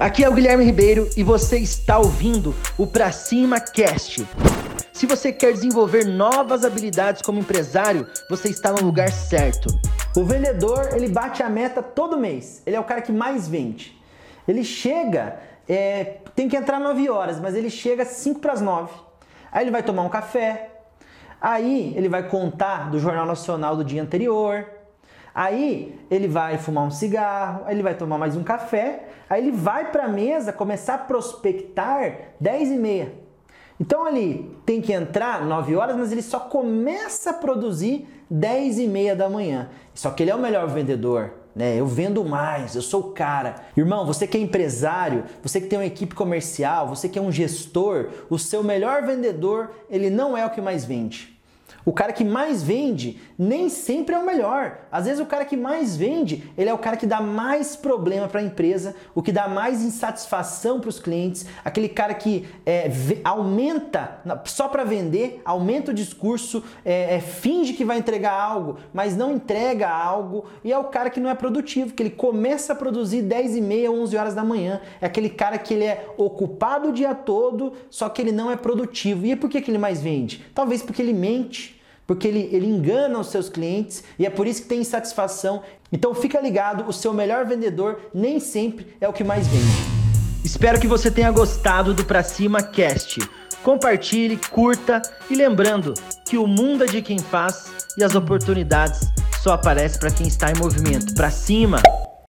Aqui é o Guilherme Ribeiro e você está ouvindo o Pra Cima Cast. Se você quer desenvolver novas habilidades como empresário, você está no lugar certo. O vendedor, ele bate a meta todo mês. Ele é o cara que mais vende. Ele chega, é, tem que entrar 9 horas, mas ele chega 5 para as 9. Aí ele vai tomar um café. Aí ele vai contar do Jornal Nacional do dia anterior. Aí ele vai fumar um cigarro, aí ele vai tomar mais um café, aí ele vai para a mesa começar a prospectar 10 e meia. Então ele tem que entrar 9 horas, mas ele só começa a produzir 10 e meia da manhã. Só que ele é o melhor vendedor, né? Eu vendo mais, eu sou o cara. Irmão, você que é empresário, você que tem uma equipe comercial, você que é um gestor, o seu melhor vendedor, ele não é o que mais vende. O cara que mais vende nem sempre é o melhor. Às vezes o cara que mais vende, ele é o cara que dá mais problema para a empresa, o que dá mais insatisfação para os clientes, aquele cara que é, aumenta só para vender, aumenta o discurso, é, é, finge que vai entregar algo, mas não entrega algo, e é o cara que não é produtivo, que ele começa a produzir 10 e meia, 11 horas da manhã. É aquele cara que ele é ocupado o dia todo, só que ele não é produtivo. E por que, que ele mais vende? Talvez porque ele mente porque ele, ele engana os seus clientes e é por isso que tem insatisfação. Então fica ligado, o seu melhor vendedor nem sempre é o que mais vende. Espero que você tenha gostado do Pra Cima Cast. Compartilhe, curta e lembrando que o mundo é de quem faz e as oportunidades só aparecem para quem está em movimento. Pra cima!